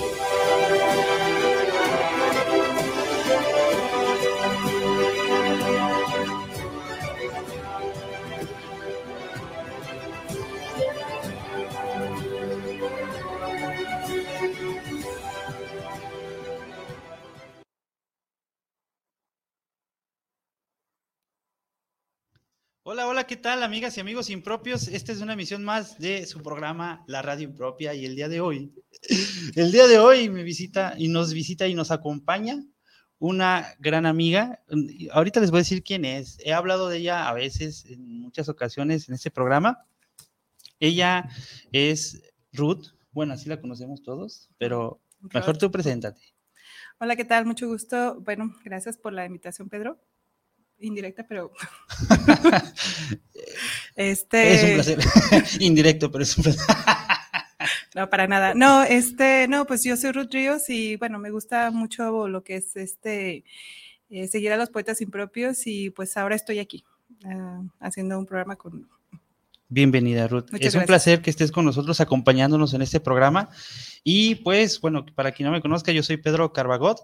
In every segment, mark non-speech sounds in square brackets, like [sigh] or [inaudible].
Thank you. ¿Qué tal, amigas y amigos impropios? Esta es una emisión más de su programa La Radio Impropia y el día de hoy, el día de hoy me visita y nos visita y nos acompaña una gran amiga. Ahorita les voy a decir quién es. He hablado de ella a veces, en muchas ocasiones en este programa. Ella es Ruth. Bueno, así la conocemos todos, pero mejor tú preséntate. Hola, ¿qué tal? Mucho gusto. Bueno, gracias por la invitación, Pedro indirecta, pero. [laughs] este. Es un placer. [laughs] Indirecto, pero es un placer. [laughs] no, para nada. No, este, no, pues yo soy Ruth Ríos y bueno, me gusta mucho lo que es este eh, seguir a los poetas impropios y pues ahora estoy aquí ah, haciendo un programa con. Bienvenida, Ruth. es un placer que estés con nosotros acompañándonos en este programa. Y pues, bueno, para quien no me conozca, yo soy Pedro Carbagot.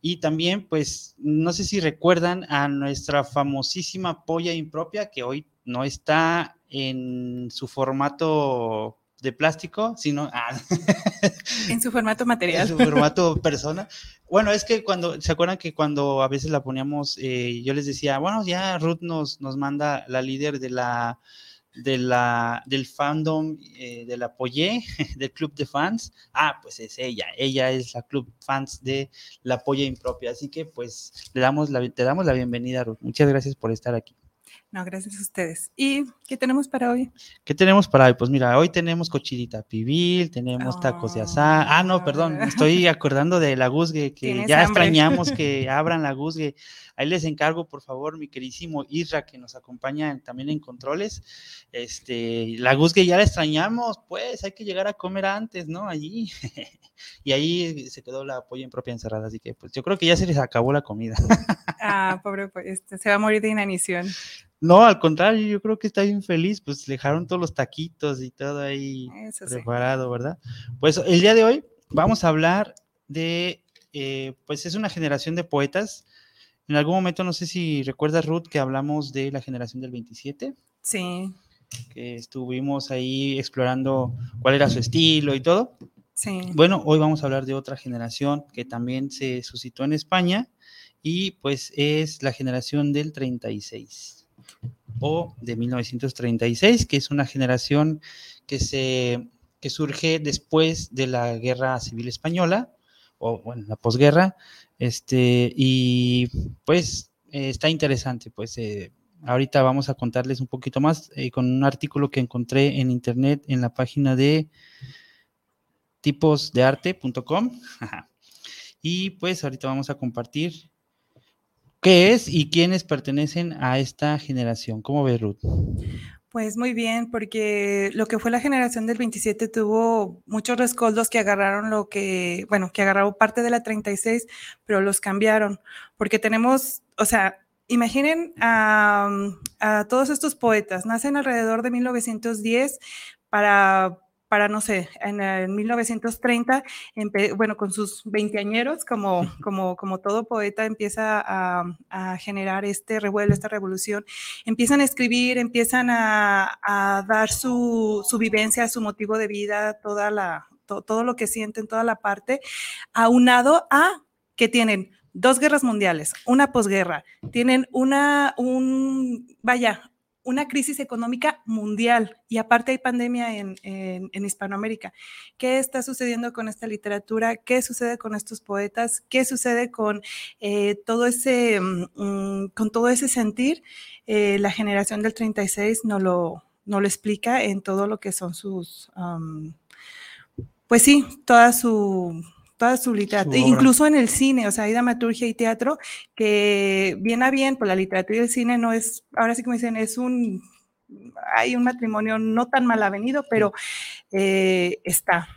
Y también, pues, no sé si recuerdan a nuestra famosísima polla impropia, que hoy no está en su formato de plástico, sino [laughs] ah, en su formato material. En su formato persona. Bueno, es que cuando, ¿se acuerdan que cuando a veces la poníamos, eh, yo les decía, bueno, ya Ruth nos, nos manda la líder de la de la, del fandom eh, de la Poye, [laughs] del club de fans. Ah, pues es ella, ella es la club fans de la Poye Impropia. Así que pues le damos la, te damos la bienvenida, Ruth. Muchas gracias por estar aquí. No, gracias a ustedes. ¿Y qué tenemos para hoy? ¿Qué tenemos para hoy? Pues mira, hoy tenemos cochilita pibil, tenemos tacos de asada. Ah, no, perdón, estoy acordando de la Guzgue, que ya extrañamos que [laughs] abran la Guzgue. Ahí les encargo, por favor, mi queridísimo Isra, que nos acompaña también en controles. Este, la Guzgue ya la extrañamos, pues hay que llegar a comer antes, ¿no? Allí. [laughs] y ahí se quedó la polla en propia encerrada, así que pues yo creo que ya se les acabó la comida. ah, pobre, pues, este, se va a morir de inanición. No, al contrario, yo creo que está bien feliz, pues dejaron todos los taquitos y todo ahí preparado, ¿verdad? Pues el día de hoy vamos a hablar de, eh, pues es una generación de poetas. En algún momento, no sé si recuerdas, Ruth, que hablamos de la generación del 27. Sí. Que estuvimos ahí explorando cuál era su estilo y todo. Sí. Bueno, hoy vamos a hablar de otra generación que también se suscitó en España y pues es la generación del 36 o de 1936, que es una generación que, se, que surge después de la Guerra Civil Española, o bueno, la posguerra, este, y pues eh, está interesante, pues eh, ahorita vamos a contarles un poquito más eh, con un artículo que encontré en internet en la página de tiposdearte.com. [laughs] y pues ahorita vamos a compartir ¿Qué es y quiénes pertenecen a esta generación? ¿Cómo ves, Ruth? Pues muy bien, porque lo que fue la generación del 27 tuvo muchos rescoldos que agarraron lo que, bueno, que agarraron parte de la 36, pero los cambiaron, porque tenemos, o sea, imaginen a, a todos estos poetas, nacen alrededor de 1910 para para, no sé, en, el 1930, bueno, con sus veinteañeros, como, como, como todo poeta empieza a, generar este revuelo, esta revolución, empiezan a escribir, empiezan a, dar su, su, vivencia, su motivo de vida, toda la, todo lo que sienten, toda la parte, aunado a que tienen dos guerras mundiales, una posguerra, tienen una, un, vaya, una crisis económica mundial y aparte hay pandemia en, Hispanoamérica. ¿Qué está sucediendo con esta literatura? ¿Qué sucede con estos poetas? ¿Qué sucede con eh, todo ese, mm, con todo ese sentir? Eh, la generación del 36 no lo, no lo explica en todo lo que son sus, pues sí, toda su toda su literatura, incluso en el cine, o sea, hay dramaturgia y teatro que bien a bien, pues la literatura y el cine no es, ahora sí como dicen, es un, hay un matrimonio no tan mal avenido, pero eh, está.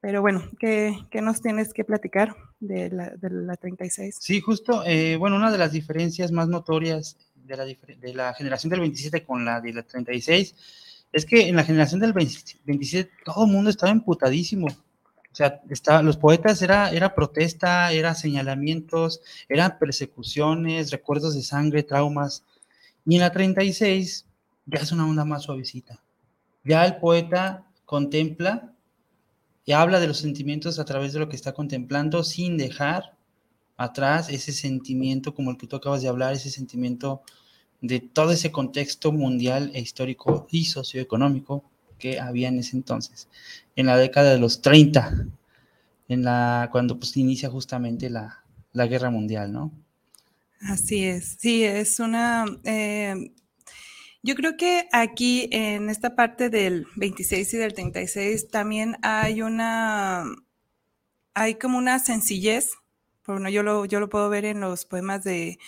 Pero bueno, ¿qué, nos tienes que platicar de la, de la 36? Sí, justo, eh, bueno, una de las diferencias más notorias de la, de la generación del 27 con la de la 36 es que en la generación del 27 todo el mundo estaba emputadísimo o sea, los poetas era, era protesta, era señalamientos, eran persecuciones, recuerdos de sangre, traumas. Y en la 36 ya es una onda más suavecita. Ya el poeta contempla y habla de los sentimientos a través de lo que está contemplando sin dejar atrás ese sentimiento como el que tú acabas de hablar, ese sentimiento de todo ese contexto mundial e histórico y socioeconómico que había en ese entonces, en la década de los 30, en la, cuando pues inicia justamente la, la guerra mundial, ¿no? Así es, sí, es una... Eh, yo creo que aquí en esta parte del 26 y del 36 también hay una, hay como una sencillez, bueno, yo lo, yo lo puedo ver en los poemas de,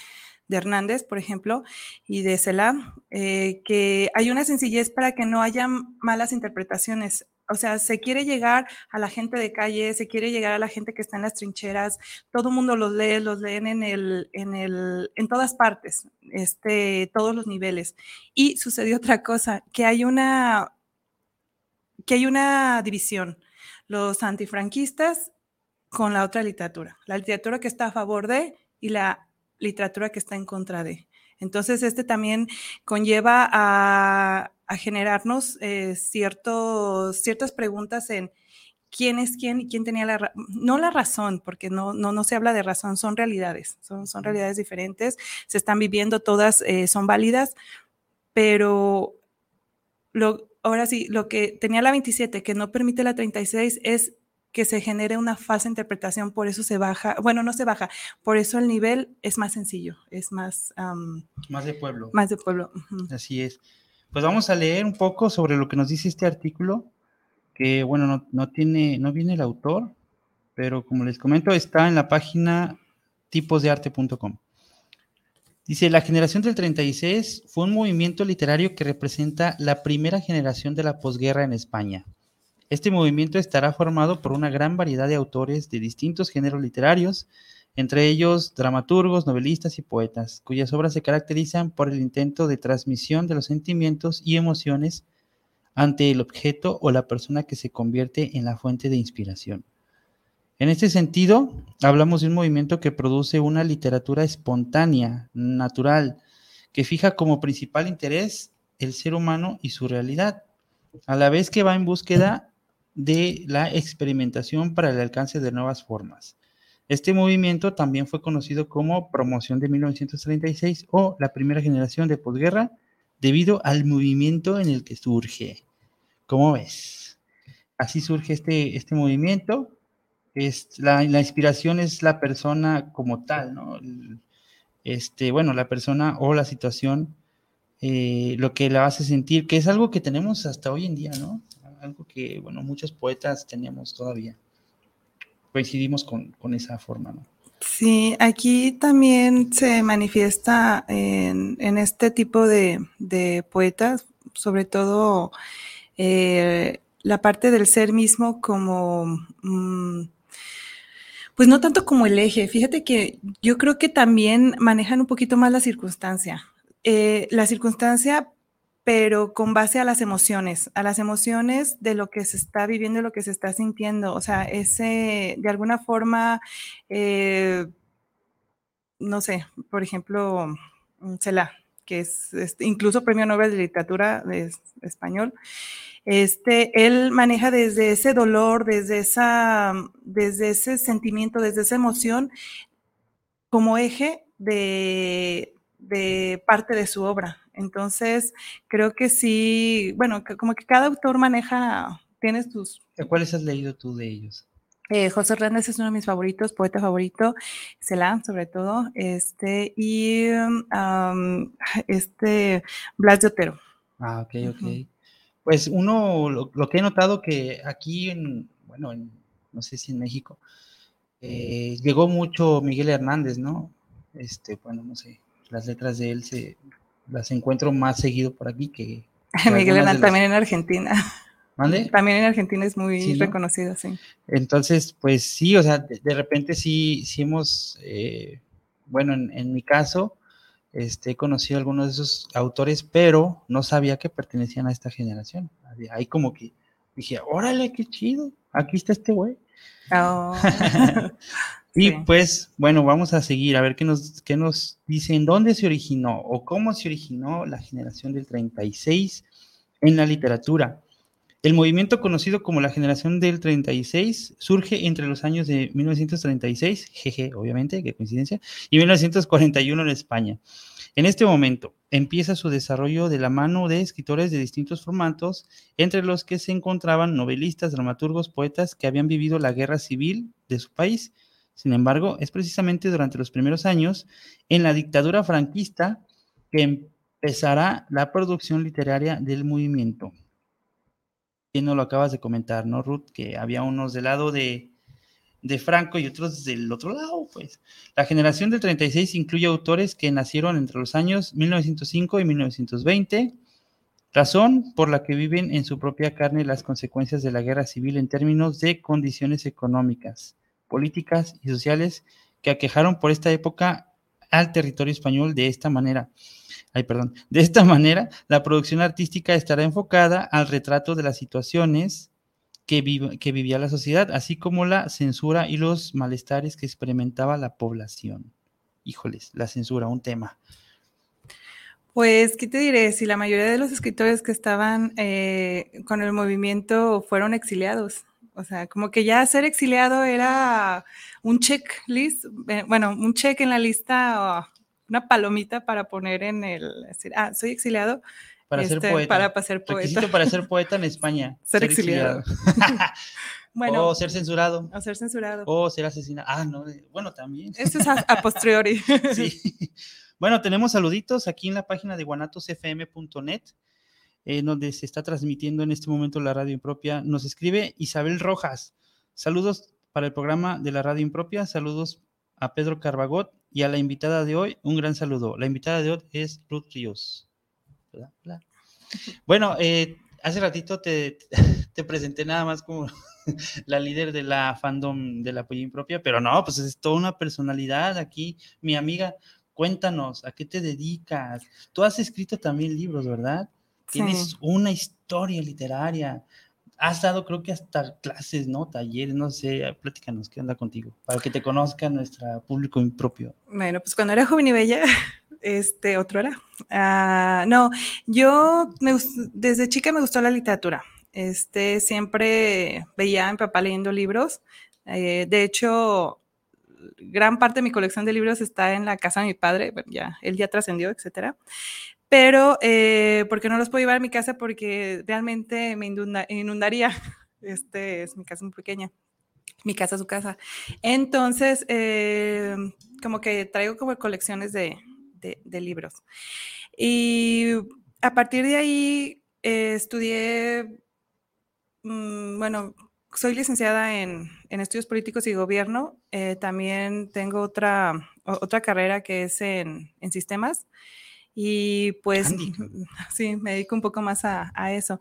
de Hernández, por ejemplo, y de Selam, eh, que hay una sencillez para que no haya malas interpretaciones. O sea, se quiere llegar a la gente de calle, se quiere llegar a la gente que está en las trincheras, todo el mundo los lee, los leen en el, en el, en todas partes, este, todos los niveles. Y sucedió [laughs] otra cosa, que hay una, que hay una división. Los antifranquistas con la otra literatura. La literatura que está a favor de y la literatura que está en contra de. Entonces, este también conlleva a, generarnos eh, ciertos, ciertas preguntas en quién es quién y quién tenía la no la razón, porque no, no, no se habla de razón, son realidades, son, son realidades diferentes, se están viviendo, todas eh, son válidas, pero lo, ahora sí, lo que tenía la 27 que no permite la 36 es que se genere una falsa interpretación, por eso se baja, bueno, no se baja, por eso el nivel es más sencillo, es más... más de pueblo. Más de pueblo. Así es. Pues vamos a leer un poco sobre lo que nos dice este artículo, que bueno, no, no tiene, no viene el autor, pero como les comento, está en la página tiposdearte.com. Dice, la generación del 36 fue un movimiento literario que representa la primera generación de la posguerra en España este movimiento estará formado por una gran variedad de autores de distintos géneros literarios, entre ellos dramaturgos, novelistas y poetas, cuyas obras se caracterizan por el intento de transmisión de los sentimientos y emociones ante el objeto o la persona que se convierte en la fuente de inspiración. En este sentido, hablamos de un movimiento que produce una literatura espontánea, natural, que fija como principal interés el ser humano y su realidad, a la vez que va en búsqueda de la experimentación para el alcance de nuevas formas. Este movimiento también fue conocido como promoción de 1936 o la primera generación de posguerra debido al movimiento en el que surge. ¿Cómo ves? Así surge este, este movimiento. Es, la, inspiración es la persona como tal, ¿no? Este, bueno, la persona o la situación, eh, lo que la hace sentir, que es algo que tenemos hasta hoy en día, ¿no? Que, bueno, muchos poetas teníamos todavía. Coincidimos con, esa forma, ¿no? Sí, aquí también se manifiesta en, este tipo de, poetas, sobre todo eh, la parte del ser mismo como, mm, pues no tanto como el eje. Fíjate que yo creo que también manejan un poquito más la circunstancia. Eh, la circunstancia, pero con base a las emociones, a las emociones de lo que se está viviendo, lo que se está sintiendo. O sea, ese, de alguna forma, eh, no sé, por ejemplo, Cela, que es, incluso premio Nobel de Literatura de español, este, él maneja desde ese dolor, desde, esa, desde ese sentimiento, desde esa emoción, como eje de, de parte de su obra. Entonces, creo que sí, bueno, como que cada autor maneja, tiene sus... ¿Cuáles has leído tú de ellos? Eh, José Hernández es uno de mis favoritos, poeta favorito, Celán sobre todo, este, y este, Blas de Otero. Ah, ok, ok. Pues uno, lo, que he notado que aquí, en, bueno, no sé si en México, eh, llegó mucho Miguel Hernández, ¿no? Este, bueno, no sé, las letras de él se las encuentro más seguido por aquí que... [laughs] Miguel Hernández también en Argentina. [laughs] ¿Mande? También en Argentina es muy reconocido, sí. Entonces, pues sí, o sea, de, repente sí, sí hemos, eh, bueno, en, mi caso, este, he conocido algunos de esos autores, pero no sabía que pertenecían a esta generación. Ahí como que dije, órale, qué chido, aquí está este güey. Oh. [laughs] [laughs] y pues, bueno, vamos a seguir a ver qué nos, qué nos dicen, dónde se originó o cómo se originó la generación del 36 en la literatura. El movimiento conocido como la generación del 36 surge entre los años de 1936, jeje, obviamente, qué coincidencia, y 1941 en España. En este momento empieza su desarrollo de la mano de escritores de distintos formatos, entre los que se encontraban novelistas, dramaturgos, poetas que habían vivido la guerra civil de su país. Sin embargo, es precisamente durante los primeros años, en la dictadura franquista, que empezará la producción literaria del movimiento no lo acabas de comentar, ¿no, Ruth? Que había unos del lado de, Franco y otros del otro lado, pues. La generación del 36 incluye autores que nacieron entre los años 1905 y 1920, razón por la que viven en su propia carne las consecuencias de la guerra civil en términos de condiciones económicas, políticas y sociales que aquejaron por esta época al territorio español de esta manera. Ay, perdón. De esta manera, la producción artística estará enfocada al retrato de las situaciones que, vivía la sociedad, así como la censura y los malestares que experimentaba la población. Híjoles, la censura, un tema. Pues, ¿qué te diré? Si la mayoría de los escritores que estaban eh, con el movimiento fueron exiliados. O sea, como que ya ser exiliado era un checklist, eh, bueno, un check en la lista una palomita para poner en el, decir, ah, soy exiliado. Para ser este, poeta. Para, ser poeta. para ser poeta en España. [laughs] ser, exiliado. [laughs] bueno, o ser censurado. O ser censurado. O ser asesinado. Ah, no, bueno, también. Esto es a, posteriori. [laughs] sí. Bueno, tenemos saluditos aquí en la página de guanatosfm.net, eh, donde se está transmitiendo en este momento la radio impropia. Nos escribe Isabel Rojas. Saludos para el programa de la radio impropia. Saludos a Pedro Carbagot y a la invitada de hoy, un gran saludo. La invitada de hoy es Ruth Ríos. Bueno, eh, hace ratito te, te, presenté nada más como [laughs] la líder de la fandom de la Polla Impropia, pero no, pues es toda una personalidad aquí. Mi amiga, cuéntanos, ¿a qué te dedicas? Tú has escrito también libros, ¿verdad? Tienes una historia literaria has dado creo que hasta clases, ¿no? Talleres, no sé, platícanos, ¿qué onda contigo? Para que te conozca nuestro público impropio. Bueno, pues cuando era joven y bella, [laughs] este, otro era. Ah, no, yo desde chica me gustó la literatura. Este, siempre veía a mi papá leyendo libros. Eh, de hecho, gran parte de mi colección de libros está en la casa de mi padre, ya, él ya trascendió, etcétera pero eh, porque no los puedo llevar a mi casa porque realmente me inundaría. [laughs] Este es mi casa muy pequeña, mi casa su casa. Entonces, eh, como que traigo como colecciones de, de, libros. Y a partir de ahí eh, estudié, mm, bueno, soy licenciada en, en, estudios políticos y gobierno. Eh, también tengo otra, otra carrera que es en, en sistemas Y pues [laughs] sí, me dedico un poco más a, eso.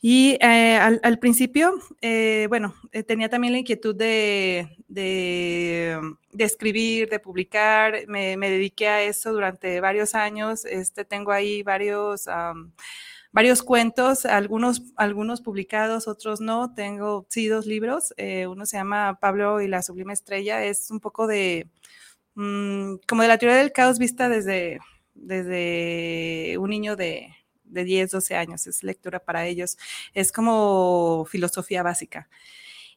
Y eh, al, principio, eh, bueno, eh, tenía también la inquietud de, de, escribir, de publicar. Me, dediqué a eso durante varios años. Este, tengo ahí varios varios cuentos, algunos, algunos publicados, otros no. Tengo, sí, dos libros. Uno se llama Pablo y la Sublime Estrella. Es un poco de, mm, como de la teoría del caos vista desde, desde un niño de, de 10, 12 años. Es lectura para ellos. Es como filosofía básica.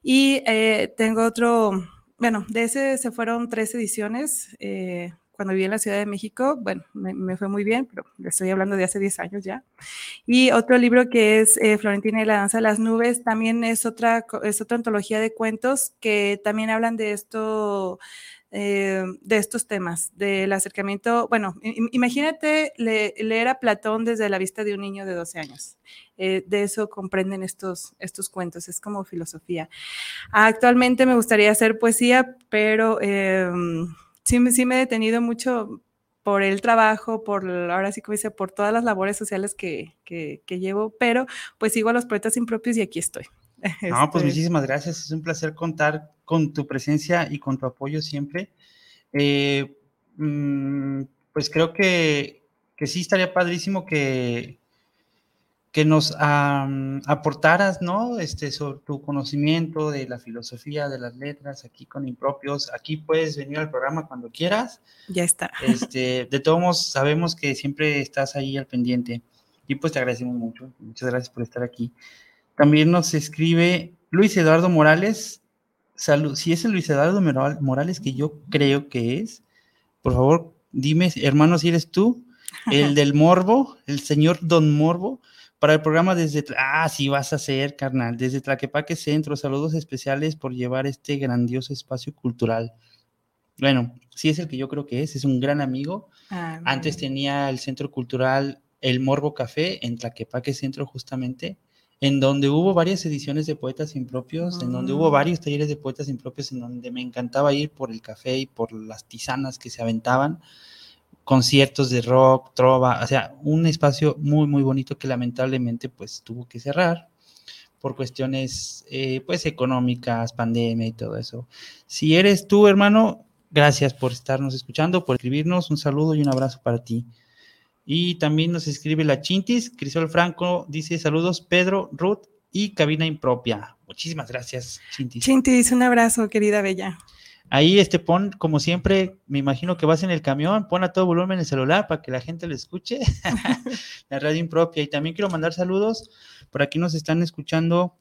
Y eh, tengo otro, bueno, de ese se fueron tres ediciones. Eh, cuando viví en la Ciudad de México, bueno, me, fue muy bien, pero estoy hablando de hace 10 años ya. Y otro libro que es eh, Florentina y la danza de las nubes, también es otra, es otra antología de cuentos que también hablan de esto, eh, de estos temas, del acercamiento, bueno, imagínate leer a Platón desde la vista de un niño de 12 años. Eh, de eso comprenden estos, estos cuentos, es como filosofía. Actualmente me gustaría hacer poesía, pero em, sí, sí me he detenido mucho por el trabajo, por, ahora sí como dice, por todas las labores sociales que, que, llevo, pero pues sigo a los poetas impropios y aquí estoy. [laughs] No, pues este muchísimas gracias, es un placer contar con tu presencia y con tu apoyo siempre. Eh, mm, pues creo que, que sí estaría padrísimo que, que nos aportaras, ¿no? Este, sobre tu conocimiento de la filosofía, de las letras, aquí con Impropios. Aquí puedes venir al programa cuando quieras. Ya está. [laughs] Este, de todos modos, sabemos que siempre estás ahí al pendiente. Y pues te agradecemos mucho. Muchas gracias por estar aquí. También nos escribe Luis Eduardo Morales. Salud. Si es el Luis Eduardo Morales que yo creo que es, por favor, dime, hermano, si eres tú, el del Morbo, el señor Don Morbo para el programa desde, ah, sí vas a ser, carnal, desde Tlaquepaque Centro, saludos especiales por llevar este grandioso espacio cultural. Bueno, sí es el que yo creo que es, es un gran amigo. Ah, Antes tenía el Centro Cultural El Morbo Café en Tlaquepaque Centro justamente, en donde hubo varias ediciones de poetas impropios, en donde hubo ah. varios talleres de poetas impropios, en donde me encantaba ir por el café y por las tisanas que se aventaban conciertos de rock, trova, o sea, un espacio muy, muy bonito que lamentablemente pues tuvo que cerrar por cuestiones eh, pues económicas, pandemia y todo eso. Si eres tú, hermano, gracias por estarnos escuchando, por escribirnos, un saludo y un abrazo para ti. Y también nos escribe la Chintis, Crisol Franco dice saludos, Pedro, Ruth y cabina impropia. Muchísimas gracias, Chintis. Chintis, un abrazo, querida Bella. Ahí este pon, como siempre, me imagino que vas en el camión, pon a todo volumen el celular para que la gente lo escuche. [laughs] la radio impropia. Y también quiero mandar saludos. Por aquí nos están escuchando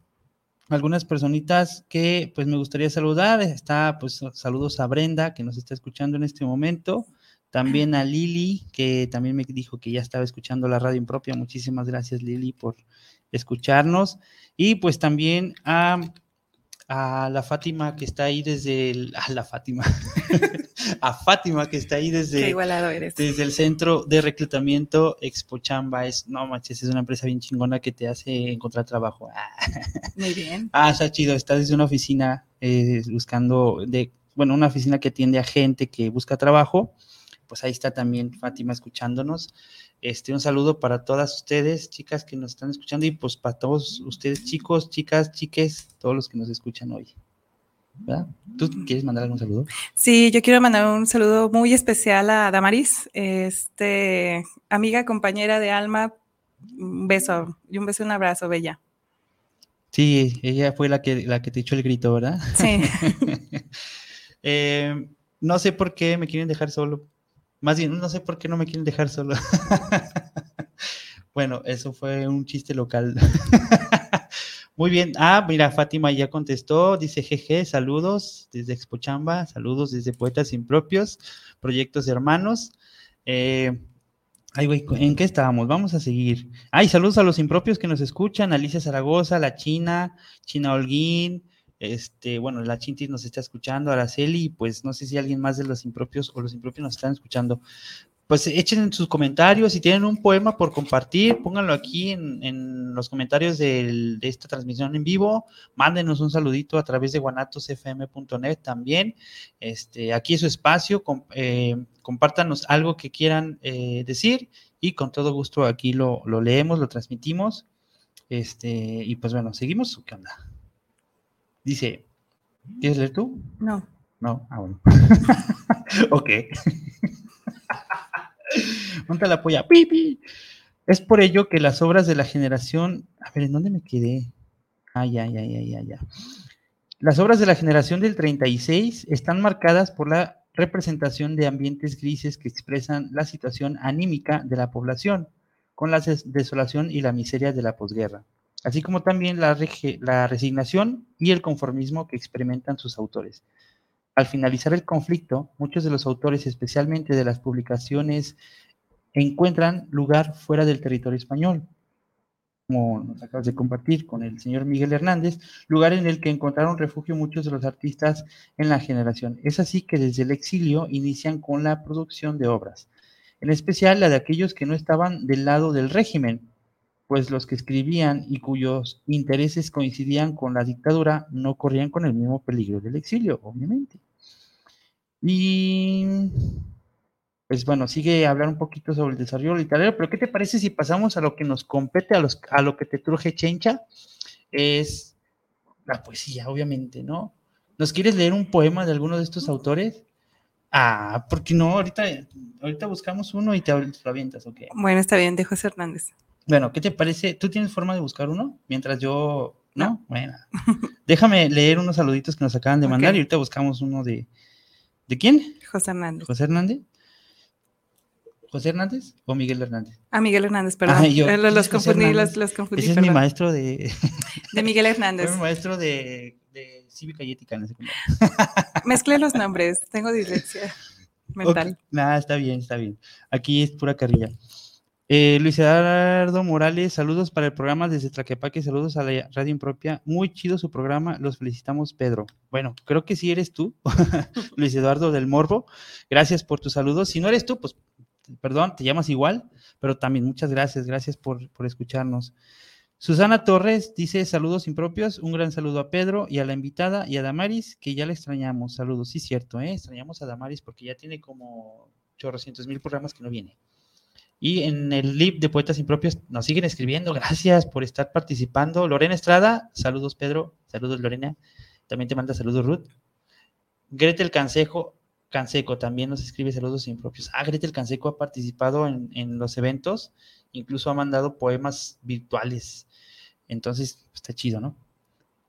algunas personitas que pues me gustaría saludar. Está pues saludos a Brenda que nos está escuchando en este momento. También a Lili que también me dijo que ya estaba escuchando la radio impropia. Muchísimas gracias Lili por escucharnos. Y pues también a a la Fátima que está ahí desde el, [laughs] a la Fátima, [laughs] a Fátima que está ahí desde, desde el centro de reclutamiento Expo Chamba, es, no manches, es una empresa bien chingona que te hace encontrar trabajo. [laughs] Muy bien. Ah, está chido, está desde una oficina eh, buscando, de, bueno, una oficina que atiende a gente que busca trabajo, pues ahí está también Fátima escuchándonos. Este, un saludo para todas ustedes, chicas que nos están escuchando, y pues para todos ustedes, chicos, chicas, chiques, todos los que nos escuchan hoy. ¿verdad? ¿Tú quieres mandar algún saludo? Sí, yo quiero mandar un saludo muy especial a Damaris, este, amiga, compañera de alma. Un beso y un beso y un abrazo, Bella. Sí, ella fue la que, la que te echó el grito, ¿verdad? Sí. [laughs] Eh, no sé por qué me quieren dejar solo, más bien, no sé por qué no me quieren dejar solo. [laughs] bueno, eso fue un chiste local. [laughs] Muy bien. Ah, mira, Fátima ya contestó. Dice, jeje, saludos desde Expochamba, saludos desde Poetas Impropios, Proyectos Hermanos. Eh, ay, güey, ¿en qué estábamos? Vamos a seguir. Ay, saludos a los impropios que nos escuchan, Alicia Zaragoza, La China, China Holguín, este, bueno, la Chintis nos está escuchando, Araceli, pues no sé si alguien más de los impropios o los impropios nos están escuchando. pues echen sus comentarios, si tienen un poema por compartir, pónganlo aquí en, los comentarios de esta transmisión en vivo, mándenos un saludito a través de guanatosfm.net también, este, aquí es su espacio, eh, compártanos algo que quieran eh, decir y con todo gusto aquí lo, lo, leemos, lo transmitimos, este, y pues bueno, seguimos, ¿qué onda? Dice, ¿quieres leer tú? No. No, ah, bueno. [laughs] ok. [laughs] Monta la polla. ¡Pipi! Es por ello que las obras de la generación. A ver, ¿en dónde me quedé? Ay, ay, ay, ay, ay, ay. Las obras de la generación del 36 están marcadas por la representación de ambientes grises que expresan la situación anímica de la población, con la desolación y la miseria de la posguerra, así como también la, la resignación y el conformismo que experimentan sus autores. Al finalizar el conflicto, muchos de los autores, especialmente de las publicaciones, encuentran lugar fuera del territorio español, como nos acabas de compartir con el señor Miguel Hernández, lugar en el que encontraron refugio muchos de los artistas en la generación. Es así que desde el exilio inician con la producción de obras, en especial la de aquellos que no estaban del lado del régimen, pues los que escribían y cuyos intereses coincidían con la dictadura no corrían con el mismo peligro del exilio, obviamente. Y pues bueno, sigue hablar un poquito sobre el desarrollo literario, pero ¿qué te parece si pasamos a lo que nos compete, a, los, a lo que te truje Chencha? Es la poesía, obviamente, ¿no? ¿Nos quieres leer un poema de alguno de estos autores? Ah, porque no, ahorita, ahorita buscamos uno y te lo avientas, ¿ok? Bueno, está bien, de José Hernández. Bueno, ¿qué te parece? ¿Tú tienes forma de buscar uno? Mientras yo. ¿No? Bueno. Déjame leer unos saluditos que nos acaban de mandar y ahorita buscamos uno de. ¿De quién? José Hernández. José Hernández. ¿José Hernández o Miguel Hernández? Ah, Miguel Hernández, perdón. Ah, yo, los, confundí, los, los, confundí, Ese es mi maestro de... De Miguel Hernández. [laughs] Fue mi maestro de, de cívica y ética en la secundaria. [laughs] Mezclé los nombres, tengo dislexia mental. Nada, está bien, está bien. Aquí es pura carrilla. Eh, Luis Eduardo Morales, saludos para el programa desde Tlaquepaque, saludos a la radio impropia. Muy chido su programa, los felicitamos, Pedro. Bueno, creo que sí eres tú, [laughs] Luis Eduardo del Morbo. Gracias por tus saludos. Si no eres tú, pues perdón, te llamas igual, pero también muchas gracias, gracias por, por escucharnos. Susana Torres dice saludos impropios, un gran saludo a Pedro y a la invitada y a Damaris, que ya le extrañamos. Saludos, sí, cierto, ¿eh? extrañamos a Damaris porque ya tiene como chorrocientos mil programas que no viene. Y en el lib de Poetas Impropios nos siguen escribiendo. Gracias por estar participando. Lorena Estrada, saludos Pedro, saludos Lorena. También te manda saludos Ruth. Gretel Cansejo, Canseco también nos escribe saludos impropios. Ah, Gretel Canseco ha participado en, los eventos, incluso ha mandado poemas virtuales. Entonces, está chido, ¿no?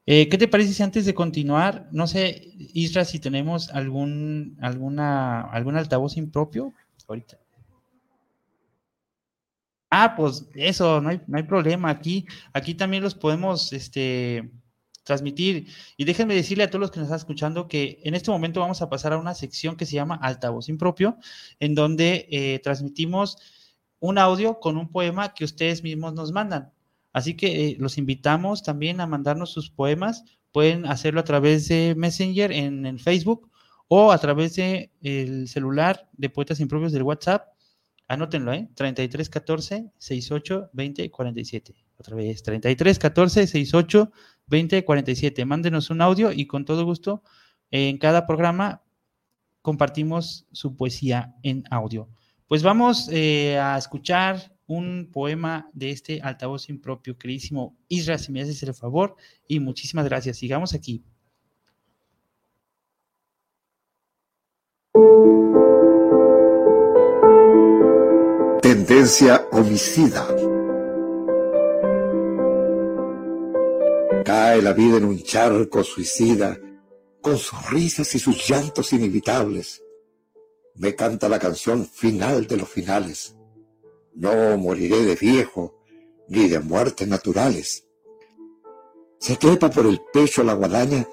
Eh, ¿Qué te parece si antes de continuar, no sé, Isra, si tenemos algún, alguna, algún altavoz impropio ahorita? Ah, pues eso, no hay, no hay problema. Aquí, aquí también los podemos este, transmitir. Y déjenme decirle a todos los que nos están escuchando que en este momento vamos a pasar a una sección que se llama Altavoz Impropio, en donde eh, transmitimos un audio con un poema que ustedes mismos nos mandan. Así que eh, los invitamos también a mandarnos sus poemas. Pueden hacerlo a través de Messenger en el Facebook o a través de el celular de Poetas Impropios del WhatsApp Anótenlo, ¿eh? 33 14 68 20 47. Otra vez, 33 14 68 20 47. Mándenos un audio y con todo gusto en cada programa compartimos su poesía en audio. Pues vamos eh, a escuchar un poema de este altavoz impropio, queridísimo Isra, si me haces el favor, y muchísimas gracias. Sigamos aquí. Tendencia homicida. Cae la vida en un charco suicida, con sus risas y sus llantos inevitables. Me canta la canción final de los finales. No moriré de viejo, ni de muertes naturales. Se trepa por el pecho la guadaña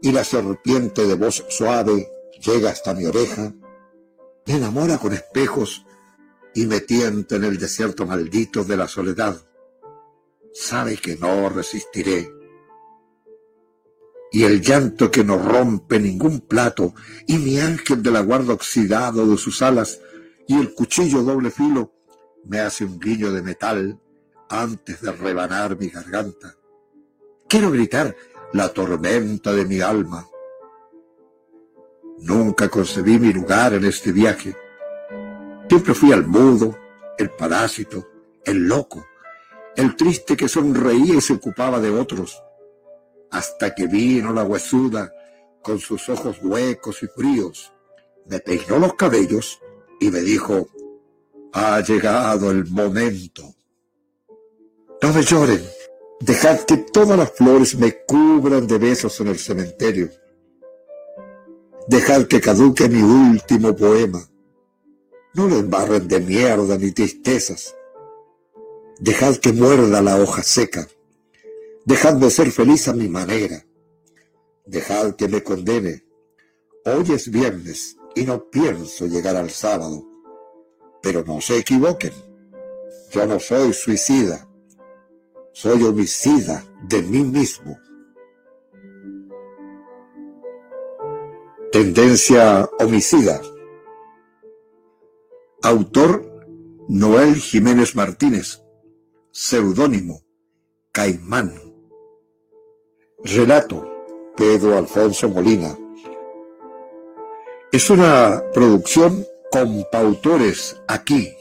y la serpiente de voz suave llega hasta mi oreja. Me enamora con espejos y me tienta en el desierto maldito de la soledad. Sabe que no resistiré. Y el llanto que no rompe ningún plato, y mi ángel de la guarda oxidado de sus alas, y el cuchillo doble filo me hace un guiño de metal antes de rebanar mi garganta. Quiero gritar la tormenta de mi alma. Nunca concebí mi lugar en este viaje. Siempre fui al mudo, el parásito, el loco, el triste que sonreía y se ocupaba de otros, hasta que vino la huesuda con sus ojos huecos y fríos, me peinó los cabellos y me dijo, ha llegado el momento. No me lloren, dejad que todas las flores me cubran de besos en el cementerio. Dejad que caduque mi último poema. No lo embarren de mierda ni tristezas. Dejad que muerda la hoja seca. Dejadme ser feliz a mi manera. Dejad que me condene. Hoy es viernes y no pienso llegar al sábado. Pero no se equivoquen. Yo no soy suicida. Soy homicida de mí mismo. Tendencia homicida. Autor Noel Jiménez Martínez. Seudónimo Caimán. Relato Pedro Alfonso Molina. Es una producción con pautores aquí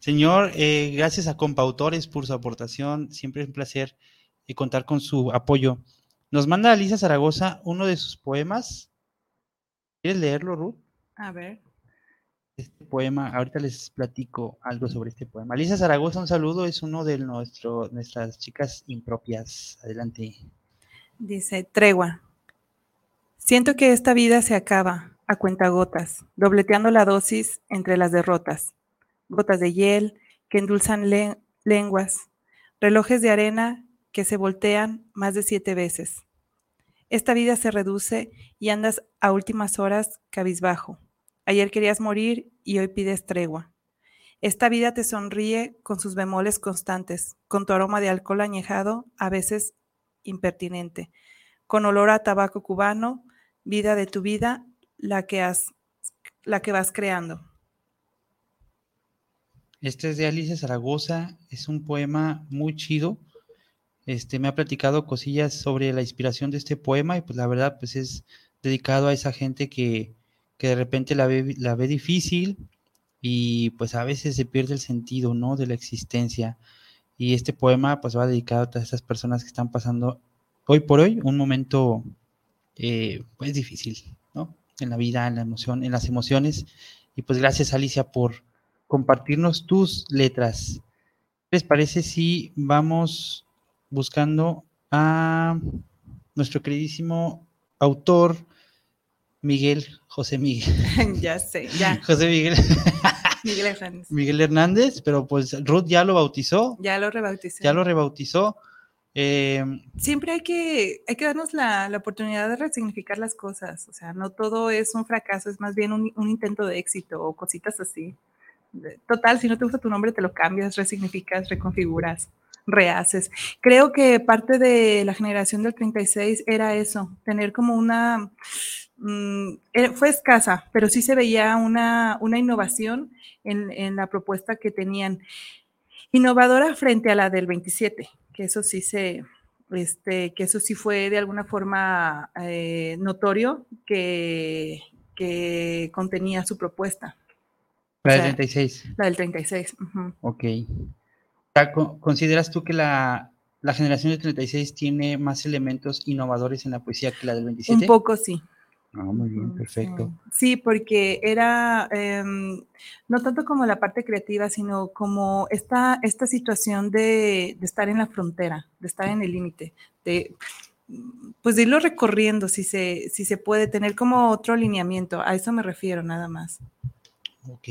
Señor, eh, gracias a Compautores por su aportación. Siempre es un placer eh, contar con su apoyo. Nos manda Alicia Zaragoza uno de sus poemas. ¿Quieres leerlo, Ruth? A ver. Este poema, ahorita les platico algo sobre este poema. Alicia Zaragoza, un saludo, es uno de nuestro, nuestras chicas impropias. Adelante. Dice, tregua. Siento que esta vida se acaba a cuentagotas, dobleteando la dosis entre las derrotas gotas de hiel que endulzan lenguas, relojes de arena que se voltean más de siete veces. Esta vida se reduce y andas a últimas horas cabizbajo. Ayer querías morir y hoy pides tregua. Esta vida te sonríe con sus bemoles constantes, con tu aroma de alcohol añejado, a veces impertinente, con olor a tabaco cubano, vida de tu vida, la que has, la que vas creando. Este es de Alicia Zaragoza, es un poema muy chido. Este, me ha platicado cosillas sobre la inspiración de este poema y pues la verdad pues es dedicado a esa gente que, de repente la ve, la ve difícil y pues a veces se pierde el sentido, ¿no? De la existencia. Y este poema pues va dedicado a todas esas personas que están pasando hoy por hoy un momento eh, pues difícil, ¿no? En la vida, en la emoción, en las emociones. Y pues gracias Alicia por, compartirnos tus letras. ¿Les parece si vamos buscando a nuestro queridísimo autor Miguel José Miguel? [laughs] ya sé, ya. [laughs] José Miguel. [laughs] Miguel Hernández. Miguel Hernández, pero pues Ruth ya lo bautizó. Ya lo rebautizó. Ya lo rebautizó. Eh, Siempre hay que, hay que darnos la, oportunidad de resignificar las cosas. O sea, no todo es un fracaso, es más bien un, un intento de éxito o cositas así. Total, si no te gusta tu nombre, te lo cambias, resignificas, reconfiguras, rehaces. Creo que parte de la generación del 36 era eso, tener como una... Mm, eh, fue escasa, pero sí se veía una, una innovación en, en, la propuesta que tenían. Innovadora frente a la del 27, que eso sí se... Este, que eso sí fue de alguna forma eh, notorio que, que contenía su propuesta. La del 36. La del 36. Ok. ¿Consideras tú que la, generación del 36 tiene más elementos innovadores en la poesía que la del 27? Un poco sí. Ah, muy bien, perfecto. Sí, porque era em, no tanto como la parte creativa, sino como esta, esta situación de, estar en la frontera, de estar en el límite, de pues de irlo recorriendo si se, si se puede, tener como otro alineamiento. A eso me refiero nada más. Ok.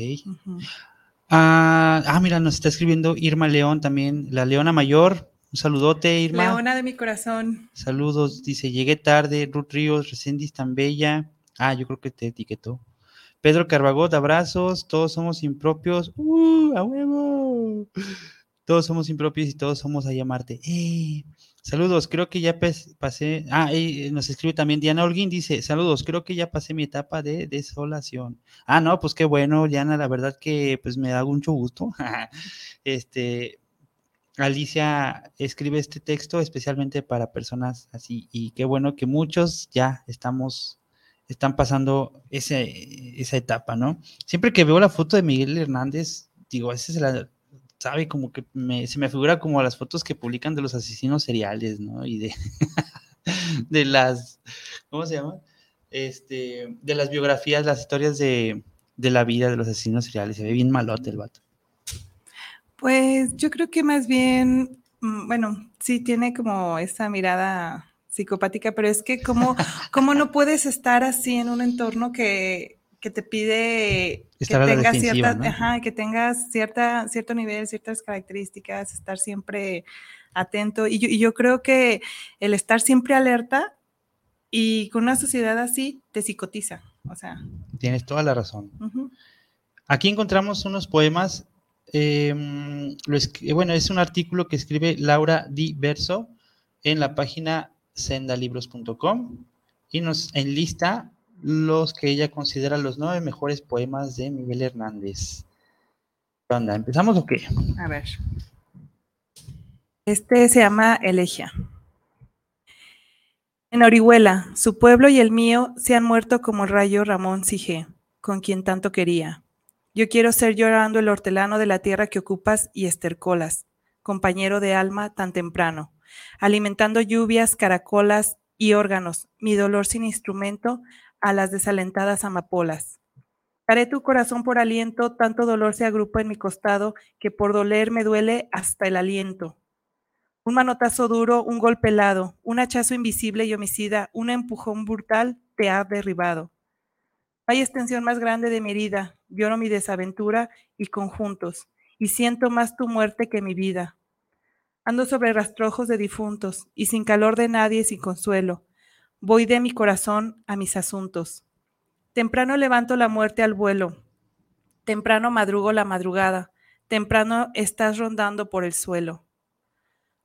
ah, ah, mira, nos está escribiendo Irma León también, la Leona Mayor. Un saludote, Irma. Leona de mi corazón. Saludos, dice, llegué tarde, Ruth Ríos, Recendis tan bella. Ah, yo creo que te etiquetó. Pedro Carbagot, abrazos, todos somos impropios. ¡Uh, a huevo! Todos somos impropios y todos somos a llamarte. ¡Eh! Saludos, creo que ya pasé. Ah, y nos escribe también Diana Holguín, dice: Saludos, creo que ya pasé mi etapa de desolación. Ah, no, pues qué bueno, Diana, la verdad que pues me da mucho gusto. [laughs] este, Alicia escribe este texto especialmente para personas así, y qué bueno que muchos ya estamos, están pasando ese, esa etapa, ¿no? Siempre que veo la foto de Miguel Hernández, digo, esa es la sabe, como que se me figura como las fotos que publican de los asesinos seriales, ¿no? Y de, [laughs] de las, ¿cómo se llama? Este, de las biografías, las historias de, de la vida de los asesinos seriales. Se ve bien malote el vato. Pues yo creo que más bien, mm, bueno, sí tiene como esa mirada psicopática, pero es que como, como no puedes estar así en un entorno que, que te pide que tengas, cierta, que tengas cierta, cierto nivel, ciertas características, estar siempre atento. Y yo, y yo, creo que el estar siempre alerta y con una sociedad así te psicotiza. O sea. Tienes toda la razón. Aquí encontramos unos poemas. Em, bueno, es un artículo que escribe Laura Di Verso en la página sendalibros.com y nos enlista los que ella considera los nueve mejores poemas de Miguel Hernández. ¿Qué onda? ¿Empezamos o qué? A ver. Este se llama Elegia. En Orihuela, su pueblo y el mío se han muerto como el rayo Ramón Sige, con quien tanto quería. Yo quiero ser llorando el hortelano de la tierra que ocupas y estercolas, compañero de alma tan temprano, alimentando lluvias, caracolas y órganos, mi dolor sin instrumento, a las desalentadas amapolas. Daré tu corazón por aliento, tanto dolor se agrupa en mi costado, que por doler me duele hasta el aliento. Un manotazo duro, un golpe helado, un hachazo invisible y homicida, un empujón brutal te ha derribado. hay extensión más grande de mi herida, lloro mi desaventura y conjuntos, y siento más tu muerte que mi vida. Ando sobre rastrojos de difuntos, y sin calor de nadie, sin consuelo, Voy de mi corazón a mis asuntos. Temprano levanto la muerte al vuelo. Temprano madrugo la madrugada. Temprano estás rondando por el suelo.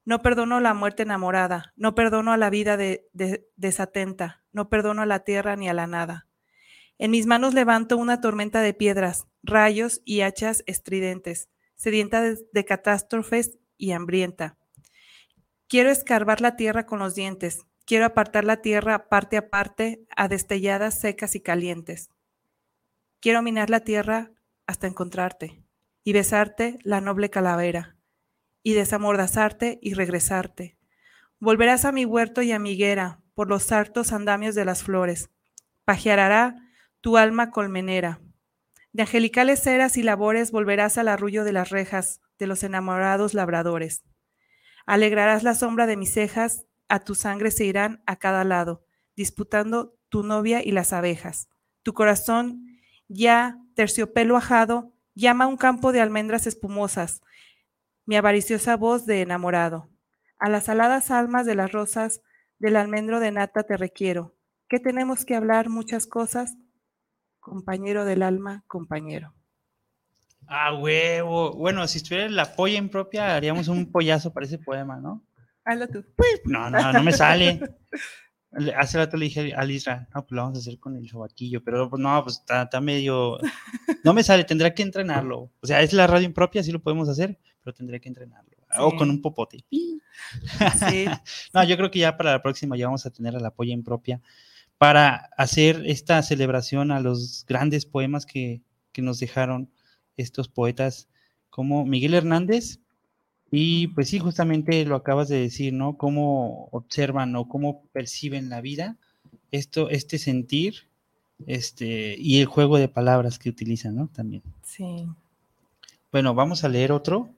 No perdono la muerte enamorada. No perdono a la vida de, desatenta. No perdono a la tierra ni a la nada. En mis manos levanto una tormenta de piedras, rayos y hachas estridentes, sedienta de catástrofes y hambrienta. Quiero escarbar la tierra con los dientes, Quiero apartar la tierra parte a parte a destelladas secas y calientes. Quiero minar la tierra hasta encontrarte y besarte la noble calavera y desamordazarte y regresarte. Volverás a mi huerto y a mi higuera por los hartos andamios de las flores. Pajeará tu alma colmenera. De angelicales eras y labores volverás al arrullo de las rejas de los enamorados labradores. Alegrarás la sombra de mis cejas a tu sangre se irán a cada lado, disputando tu novia y las abejas. Tu corazón, ya terciopelo ajado, llama a un campo de almendras espumosas, mi avariciosa voz de enamorado. A las aladas almas de las rosas, del almendro de nata te requiero. ¿Qué tenemos que hablar? Muchas cosas. Compañero del alma, compañero. Ah, huevo. Bueno, si estuviera la polla impropia, haríamos un pollazo para ese poema, ¿no? Hazlo tú. No, no, no me sale. [laughs] Hace rato le dije a Lisra, no, pues lo vamos a hacer con el sobaquillo, pero pues, no, pues está, medio. No me sale, tendrá que entrenarlo. O sea, es la radio impropia, sí lo podemos hacer, pero tendré que entrenarlo. O con un popote. Sí. [laughs] no, yo creo que ya para la próxima ya vamos a tener a la polla impropia para hacer esta celebración a los grandes poemas que, que nos dejaron estos poetas como Miguel Hernández, y pues sí, justamente lo acabas de decir, ¿no? Cómo observan o cómo perciben la vida, esto, este sentir, este, y el juego de palabras que utilizan, ¿no? También. Sí. Bueno, vamos a leer otro.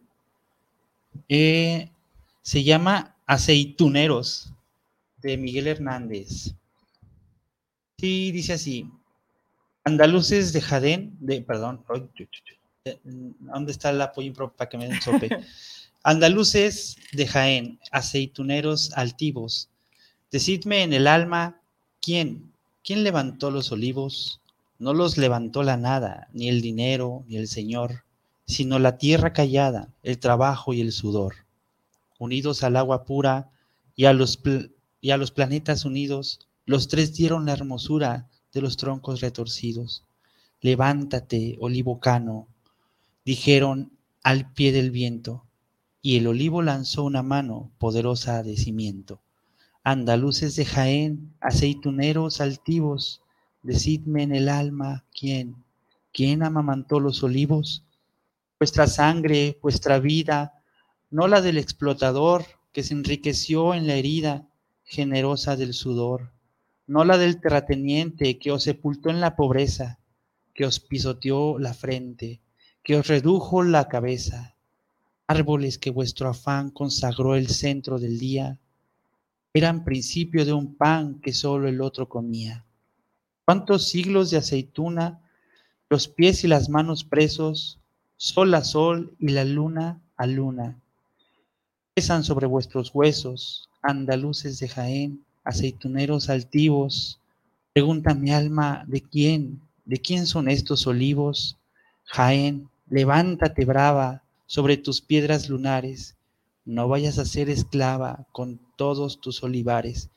Eh, se llama Aceituneros, de Miguel Hernández. Sí, dice así. Andaluces de Jadén, de, perdón, ¿dónde está el apoyo para que me den sope? [laughs] Andaluces de Jaén, aceituneros altivos, decidme en el alma quién, ¿Quién levantó los olivos? No los levantó la nada, ni el dinero, ni el Señor, sino la tierra callada, el trabajo y el sudor. Unidos al agua pura y a los, y a los planetas unidos, los tres dieron la hermosura de los troncos retorcidos. Levántate, olivo cano, dijeron al pie del viento, y el olivo lanzó una mano poderosa de cimiento. Andaluces de Jaén, aceituneros altivos, decidme en el alma quién, quién amamantó los olivos, vuestra sangre, vuestra vida, no la del explotador que se enriqueció en la herida generosa del sudor, no la del terrateniente que os sepultó en la pobreza, que os pisoteó la frente, que os redujo la cabeza, árboles que vuestro afán consagró el centro del día, eran principio de un pan que solo el otro comía. ¿Cuántos siglos de aceituna, los pies y las manos presos, sol a sol y la luna a luna? Pesan sobre vuestros huesos, andaluces de Jaén, aceituneros altivos. Pregunta mi alma, ¿de quién? ¿De quién son estos olivos? Jaén, levántate brava sobre tus piedras lunares no vayas a ser esclava con todos tus olivares.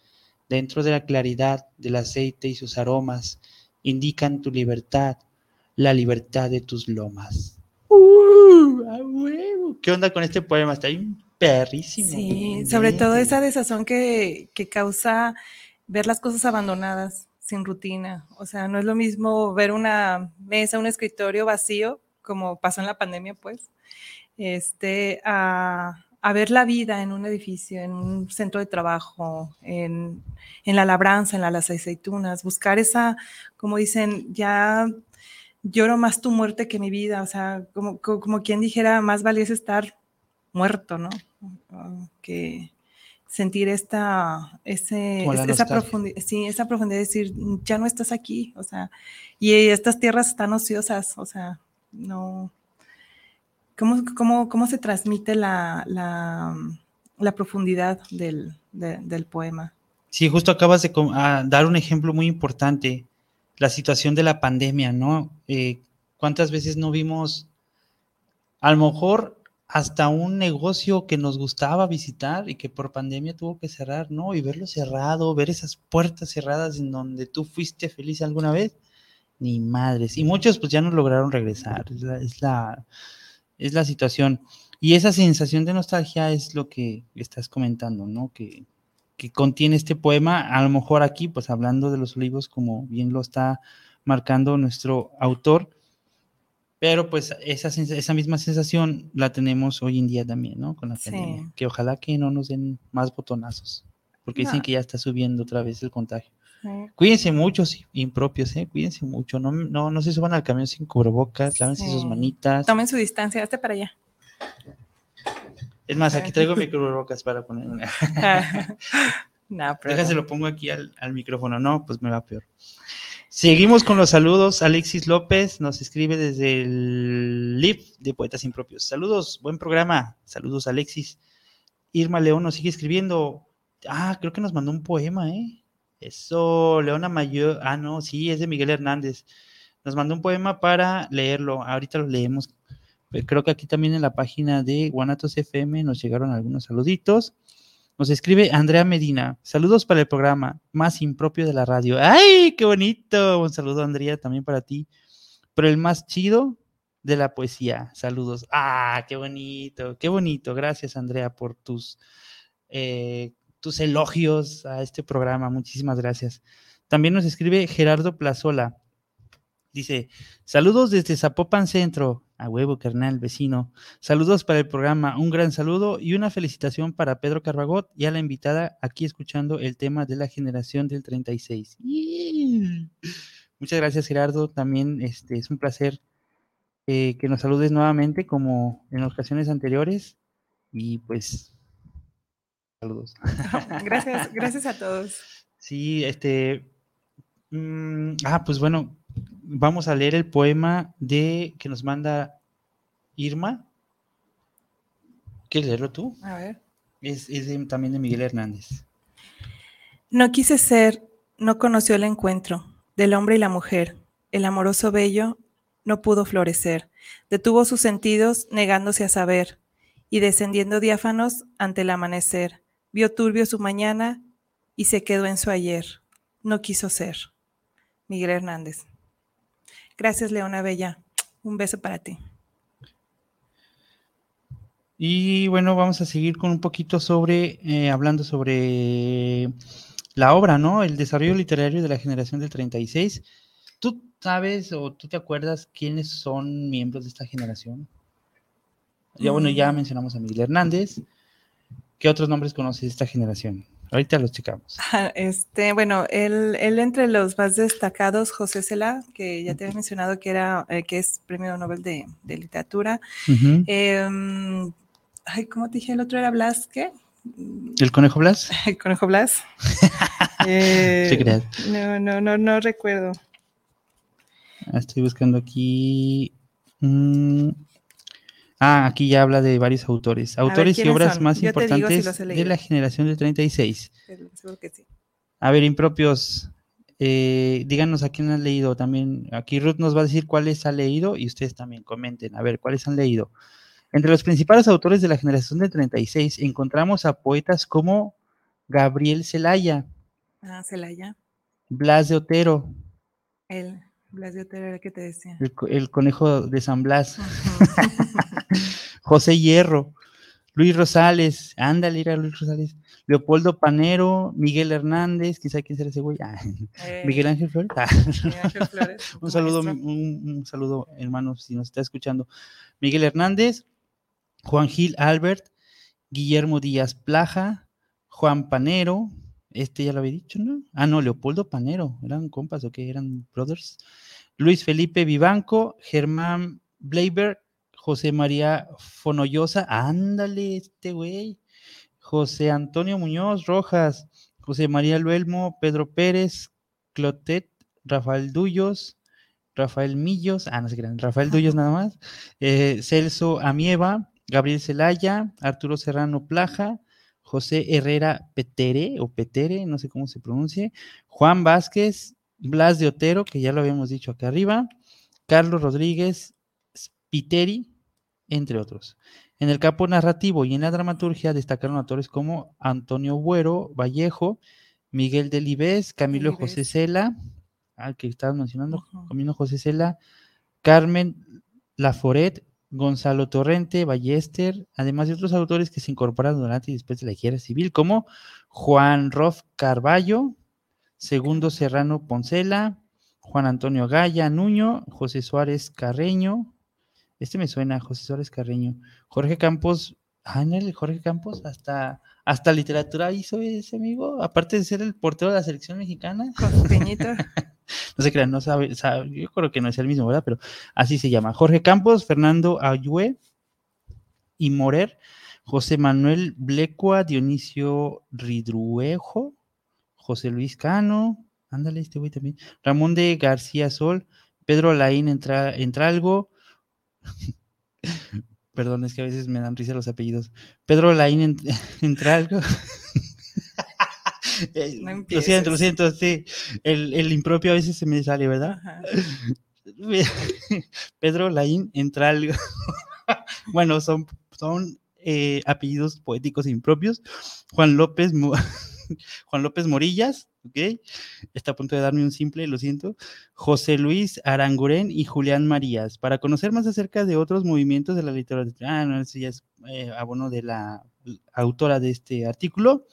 Dentro de la claridad del aceite y sus aromas indican tu libertad, la libertad de tus lomas. ¡Uh! ¿Qué onda con este poema? Está ahí perrísimo. Sí, sobre todo esa desazón que, que causa ver las cosas abandonadas, sin rutina. O sea, no es lo mismo ver una mesa, un escritorio vacío, como pasó en la pandemia, pues, este, a, a ver la vida en un edificio, en un centro de trabajo, en, la labranza, en las aceitunas, buscar esa, como dicen, ya lloro más tu muerte que mi vida, o sea, como, como, quien dijera, más valiese estar muerto, ¿no? Que sentir esta, ese, esa, profundidad, sí, esa profundidad de decir, ya no estás aquí, o sea, y estas tierras están ociosas, o sea, no, ¿Cómo, cómo, cómo se transmite la, la, profundidad del, del, poema? Sí, justo acabas de ah, dar un ejemplo muy importante, la situación de la pandemia, ¿no? Eh, ¿Cuántas veces no vimos, a lo mejor hasta un negocio que nos gustaba visitar y que por pandemia tuvo que cerrar, ¿no? Y verlo cerrado, ver esas puertas cerradas en donde tú fuiste feliz alguna vez, ni madres. Y muchos pues ya no lograron regresar. es la es la situación. Y esa sensación de nostalgia es lo que estás comentando, ¿no? Que, contiene este poema, a lo mejor aquí, pues hablando de los olivos, como bien lo está marcando nuestro autor, pero pues esa, esa misma sensación la tenemos hoy en día también, ¿no? Con la pandemia, que ojalá que no nos den más botonazos, porque dicen que ya está subiendo otra vez el contagio. Cuídense mucho, impropios, ¿eh? Cuídense mucho. No, no, no se suban al camión sin cubrebocas, lávense sus manitas. Tomen su distancia, hazte para allá. Es más, aquí traigo mi cubrebocas para poner una. no, [laughs] pero... Déjase, lo pongo aquí al, micrófono. No, pues me va peor. Seguimos con los saludos. Alexis López nos escribe desde el live de Poetas Impropios. Saludos, buen programa. Saludos, Alexis. Irma León nos sigue escribiendo. Ah, creo que nos mandó un poema, ¿eh? Eso, Leona Mayor, ah, no, sí, es de Miguel Hernández. Nos mandó un poema para leerlo. Ahorita lo leemos. Creo que aquí también en la página de Guanatos FM nos llegaron algunos saluditos. Nos escribe Andrea Medina. Saludos para el programa más impropio de la radio. ¡Ay, qué bonito! Un saludo, Andrea, también para ti. Pero el más chido de la poesía. Saludos. ¡Ah, qué bonito! ¡Qué bonito! Gracias, Andrea, por tus eh, tus elogios a este programa. Muchísimas gracias. También nos escribe Gerardo Plazola. Dice, saludos desde Zapopan Centro, a huevo, carnal, vecino. Saludos para el programa, un gran saludo y una felicitación para Pedro Carbagot y a la invitada aquí escuchando el tema de la generación del 36. Muchas gracias, Gerardo. También este, es un placer eh, que nos saludes nuevamente como en ocasiones anteriores. Y pues Saludos. [laughs] Gracias, gracias a todos. Sí, este. Mm, ah, pues bueno, vamos a leer el poema de que nos manda Irma. ¿Quieres leerlo tú? A ver. Es, también de Miguel Hernández. No quise ser no conoció el encuentro del hombre y la mujer. El amoroso bello no pudo florecer. Detuvo sus sentidos negándose a saber y descendiendo diáfanos ante el amanecer. Vio turbio su mañana y se quedó en su ayer. No quiso ser. Miguel Hernández. Gracias, Leona Bella. Un beso para ti. Y bueno, vamos a seguir con un poquito sobre, eh, hablando sobre la obra, ¿no? El desarrollo literario de la generación del 36. ¿Tú sabes o tú te acuerdas quiénes son miembros de esta generación? Ya bueno, ya Mm. mencionamos a Miguel Hernández. ¿Qué otros nombres conoces de esta generación? Ahorita los checamos. [laughs] Ah, Este, bueno, él, él entre los más destacados, José Cela, que ya te había mencionado que era, eh, que es premio Nobel de, de literatura. Em, ay, ¿cómo te dije? El otro era Blas, ¿qué? ¿El Conejo Blas? [laughs] El Conejo Blas. [laughs] Eh, no, no, no, no recuerdo. Ah, Estoy buscando aquí. mm, Ah, aquí ya habla de varios autores. Autores y ¿quiénes obras son? más Yo si importantes de la generación del 36. Pero Seguro que sí. A ver, impropios, eh, díganos a quién han leído también. Aquí Ruth nos va a decir cuáles ha leído y ustedes también comenten. A ver, cuáles han leído. Entre los principales autores de la generación del 36 encontramos a poetas como Gabriel Celaya, Ah, Celaya. Blas de Otero, El Blas de Otero era el que te decía. el, co- el conejo de San Blas. [laughs] José Hierro, Luis Rosales, ándale, era Luis Rosales, Leopoldo Panero, Miguel Hernández, quizá quién será ese güey, Ah, [laughs] Eh, Miguel Ángel Flores. Ah. Miguel Ángel Flores, [laughs] Un saludo, un, un saludo, hermano, si nos está escuchando. Miguel Hernández, Juan Gil Albert, Guillermo Díaz Plaja, Juan Panero, este ya lo había dicho, ¿no? Ah, no, Leopoldo Panero, eran compas o qué, eran brothers. Luis Felipe Vivanco, Germán Bleiber, José María Fonollosa, ándale, este güey. José Antonio Muñoz Rojas, José María Luelmo, Pedro Pérez, Clotet, Rafael Duyos, Rafael Millos, ah, no sé qué eran, Rafael Duyos nada más, eh, Celso Amieva, Gabriel Celaya, Arturo Serrano Plaja, José Herrera Petere, o Petere, no sé cómo se pronuncie, Juan Vázquez, Blas de Otero, que ya lo habíamos dicho acá arriba, Carlos Rodríguez, Spiteri, entre otros. En el campo narrativo y en la dramaturgia destacaron autores como Antonio Buero, Vallejo, Miguel Delibes, Camilo José. Cela, al que estabas mencionando. Camilo José Cela, Carmen Laforet, Gonzalo Torrente, Ballester, además de otros autores que se incorporaron durante y después de la guerra civil, como Juan Rof Carballo, Segundo Serrano Poncela, Juan Antonio Gaya Nuño, José Suárez Carreño, este me suena, José Suárez Carreño, Jorge Campos, ah, en el Jorge Campos, hasta, hasta literatura hizo ese amigo, aparte de ser el portero de la selección mexicana, Con su peñito. [laughs] no se crean, no sabe, yo creo que no es el mismo, ¿verdad? Pero así se llama. Jorge Campos, Fernando Ayue y Morer, José Manuel Blecua, Dionisio Ridruejo, José Luis Cano, ándale, este güey también, Ramón de García Sol, Pedro Laín Entra, Entralgo, [laughs] perdón, es que a veces me dan risa los apellidos, Pedro Laín Ent- [laughs] Entralgo. [laughs] Eh, No lo siento, lo siento, sí. El, el impropio a veces se me sale, ¿verdad? Ajá. [laughs] Pedro Laín Entralgo. [laughs] bueno, son, son eh, apellidos poéticos impropios. Juan López, Mo- [laughs] Juan López Morillas, ¿ok? Está a punto de darme un simple, lo siento. José Luis Aranguren y Julián Marías. Para conocer más acerca de otros movimientos de la literatura, ah, no, ese ya es eh, abono de la autora de este artículo.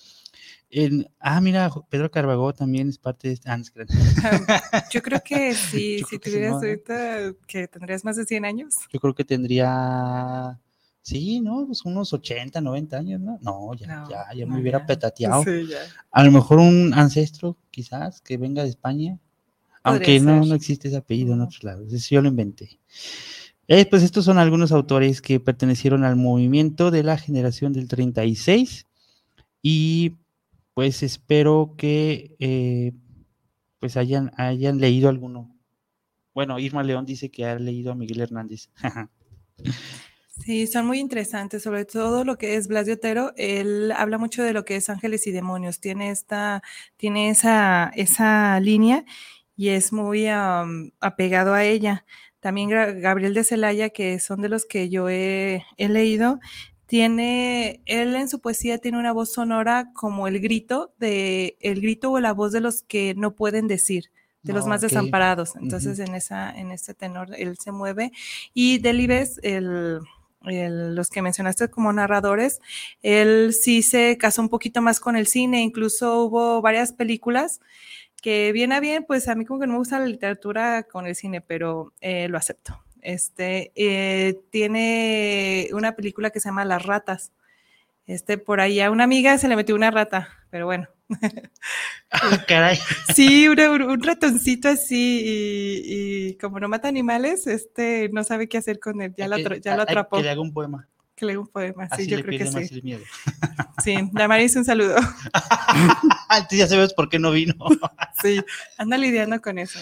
En- ah, mira, Pedro Carvagó también es parte de este. Ah, [laughs] Yo creo que [laughs] si, Yo si creo que sí, tuvieras ¿no? ahorita que tendrías más de 100 años. Yo creo que tendría, sí, ¿no? Pues unos 80, 90 años, ¿no? No, ya, No, ya, ya no, me hubiera ya. petateado. Sí, ya. A lo mejor un ancestro, quizás, que venga de España, aunque no, ser. no existe ese apellido en otros lados. Eso yo lo inventé. Eh, pues estos son algunos autores que pertenecieron al movimiento de la generación del 36 y pues espero que eh, pues hayan, hayan leído alguno. Bueno, Irma León dice que ha leído a Miguel Hernández. [laughs] Sí, son muy interesantes, sobre todo lo que es Blas de Otero. Él habla mucho de lo que es ángeles y demonios. Tiene esta, tiene esa, esa línea y es muy apegado a ella. También Gabriel de Celaya, que son de los que yo he, he leído, tiene, él en su poesía tiene una voz sonora como el grito de, el grito o la voz de los que no pueden decir de los más desamparados. Entonces, en esa, en ese tenor, él se mueve. Y Delibes, el, el, los que mencionaste como narradores, él sí se casó un poquito más con el cine, incluso hubo varias películas que bien a bien, pues a mí como que no me gusta la literatura con el cine, pero eh, lo acepto. Este, eh, tiene una película que se llama Las Ratas. Este, por ahí a una amiga se le metió una rata, pero bueno, [laughs] Ah, caray. Sí, un, ratoncito así y, como no mata animales, este no sabe qué hacer con él. Ya, lo, ya lo atrapó. Que le haga un poema. Que le haga un poema, sí, yo creo que sí. El miedo. [laughs] Sí, Damaris, un saludo. [laughs] Entonces ya sabes por qué no vino. sí, anda lidiando con eso.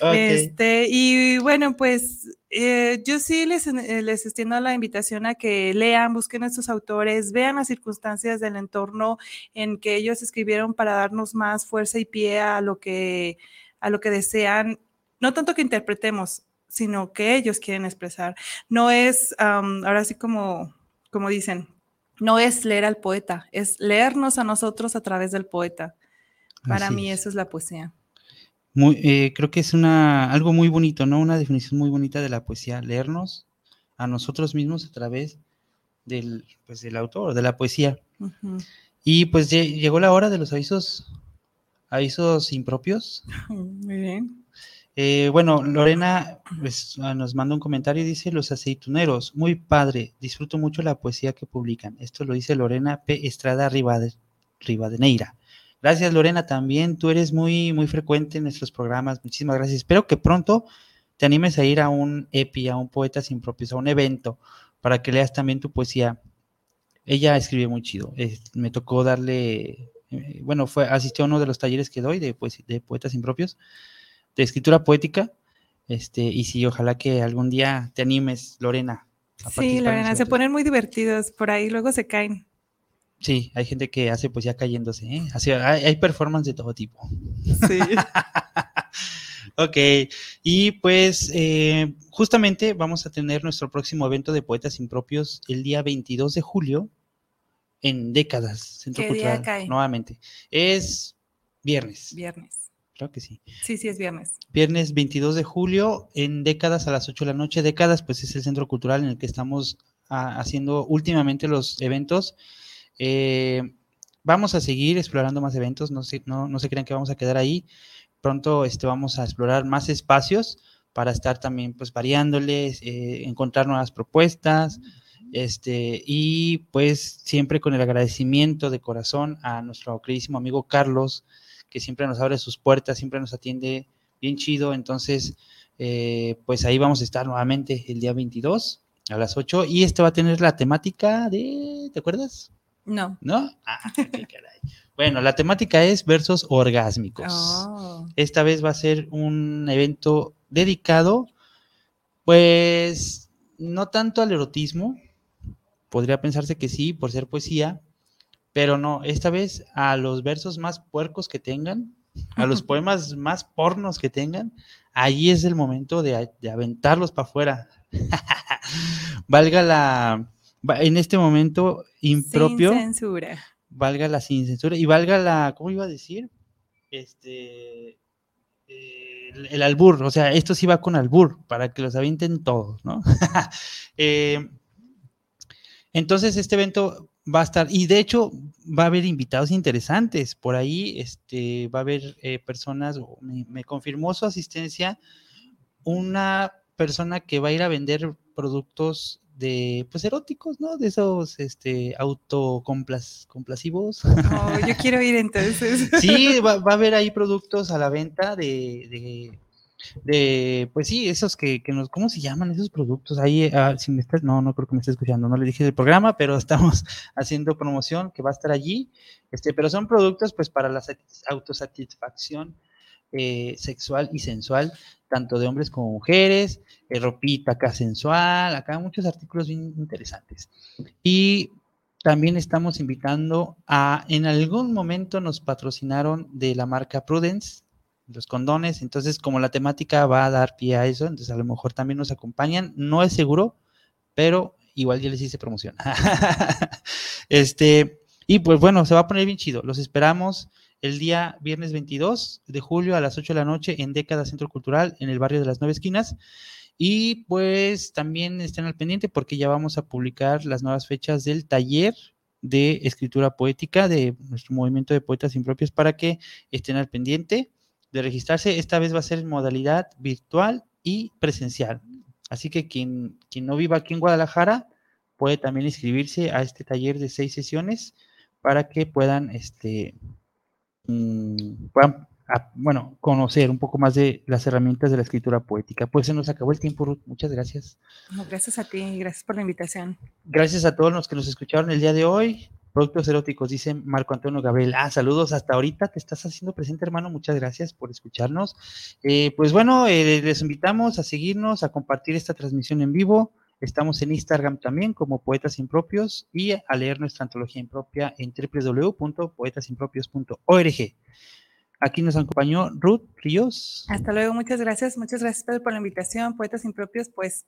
Este, y bueno, pues eh, yo sí les, eh, les extiendo la invitación a que lean, busquen a estos autores, vean las circunstancias del entorno en que ellos escribieron para darnos más fuerza y pie a lo que, a lo que desean, no tanto que interpretemos, sino que ellos quieren expresar. No es, ahora sí como, como dicen, no es leer al poeta, es leernos a nosotros a través del poeta. Para mí eso es la poesía. Muy, eh, creo que es una, algo muy bonito, ¿no? Una definición muy bonita de la poesía, leernos a nosotros mismos a través del, pues, del autor, de la poesía. Y pues llegó la hora de los avisos, avisos impropios. Muy bien. Eh, bueno, Lorena pues, ah, nos manda un comentario y dice, los aceituneros, muy padre, disfruto mucho la poesía que publican. Esto lo dice Lorena P. Estrada Rivadeneira. Gracias, Lorena, también. Tú eres muy, muy frecuente en nuestros programas. Muchísimas gracias. Espero que pronto te animes a ir a un EPI, a un Poeta Sin Propios, a un evento, para que leas también tu poesía. Ella escribe muy chido. me tocó darle, eh, bueno, fue, asistió a uno de los talleres que doy de, pues, de Poetas Impropios, de escritura poética. Este, y sí, ojalá que algún día te animes, Lorena. sí, Lorena, se ponen muy divertidos, por ahí luego se caen. Sí, hay gente que hace pues ya cayéndose, ¿eh? Así, hay, performance de todo tipo. Sí. [laughs] ok, y pues eh, justamente vamos a tener nuestro próximo evento de Poetas Impropios el día 22 de julio en Décadas, Centro Cultural. Nuevamente. Es viernes. Viernes. Creo que sí. Sí, sí, es viernes. Viernes 22 de julio en Décadas a las 8 de la noche. Décadas, pues es el centro cultural en el que estamos ah, haciendo últimamente los eventos eh, vamos a seguir explorando más eventos, no se, no, se crean que vamos a quedar ahí. Pronto este, vamos a explorar más espacios para estar también pues variándoles, eh, encontrar nuevas propuestas, este, y pues siempre con el agradecimiento de corazón a nuestro queridísimo amigo Carlos, que siempre nos abre sus puertas, siempre nos atiende bien chido, entonces eh, pues ahí vamos a estar nuevamente el día 22 a las 8 y este va a tener la temática de, ¿te acuerdas? No. ¿No? Ah, [laughs] bueno, la temática es versos orgásmicos. Oh. Esta vez va a ser un evento dedicado, pues, no tanto al erotismo, podría pensarse que sí, por ser poesía, pero no, esta vez a los versos más puercos que tengan, a los [laughs] poemas más pornos que tengan, ahí es el momento de, de aventarlos para afuera. [laughs] Valga la, en este momento impropio. Sin censura. Valga la sin censura y valga la, ¿cómo iba a decir? Este, el, albur, o sea, esto sí va con albur, para que los avienten todos, ¿no? [laughs] Eh, entonces, este evento va a estar, y de hecho va a haber invitados interesantes, por ahí este, va a haber eh, personas, me, me confirmó su asistencia, una persona que va a ir a vender productos de pues eróticos, ¿no? De esos este autocomplacivos. Oh, yo quiero ir entonces. [laughs] Sí, va, a haber ahí productos a la venta de, de, pues sí, esos que, que, nos, ¿cómo se llaman esos productos? Ahí, ah, si me estás, no, no creo que me esté escuchando, no le dije del programa, pero [laughs] estamos haciendo promoción que va a estar allí, este, pero son productos pues para la autosatisfacción eh, sexual y sensual, tanto de hombres como mujeres, eh, ropita acá sensual, acá muchos artículos bien interesantes. Y también estamos invitando a, en algún momento nos patrocinaron de la marca Prudence, los condones, entonces como la temática va a dar pie a eso, entonces a lo mejor también nos acompañan, no es seguro, pero igual ya les hice promoción. [laughs] este, y pues bueno, se va a poner bien chido, los esperamos el día viernes 22 de julio a las 8 de la noche en Década Centro Cultural en el barrio de las Nueve Esquinas. Y pues también estén al pendiente porque ya vamos a publicar las nuevas fechas del taller de escritura poética de nuestro movimiento de poetas impropios para que estén al pendiente de registrarse. Esta vez va a ser en modalidad virtual y presencial. Así que quien, quien no viva aquí en Guadalajara puede también inscribirse a este taller de seis sesiones para que puedan este, Mm, bueno, conocer un poco más de las herramientas de la escritura poética. Pues se nos acabó el tiempo, Ruth. Muchas gracias. gracias a ti, gracias por la invitación. Gracias a todos los que nos escucharon el día de hoy. Productos eróticos, dice Marco Antonio Gabriel. Ah, saludos hasta ahorita, te estás haciendo presente, hermano. Muchas gracias por escucharnos. Eh, pues bueno, eh, les invitamos a seguirnos, a compartir esta transmisión en vivo. Estamos en Instagram también como Poetas Impropios y a leer nuestra antología impropia en www.poetasimpropios.org. Aquí nos acompañó Ruth Ríos. Hasta luego, muchas gracias. Muchas gracias Pedro, por la invitación. Poetas Impropios, pues,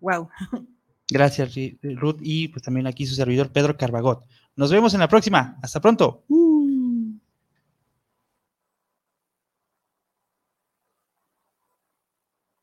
wow. [laughs] Gracias, Ruth. Y pues también aquí su servidor Pedro Carbagot. Nos vemos en la próxima. Hasta pronto. Uh.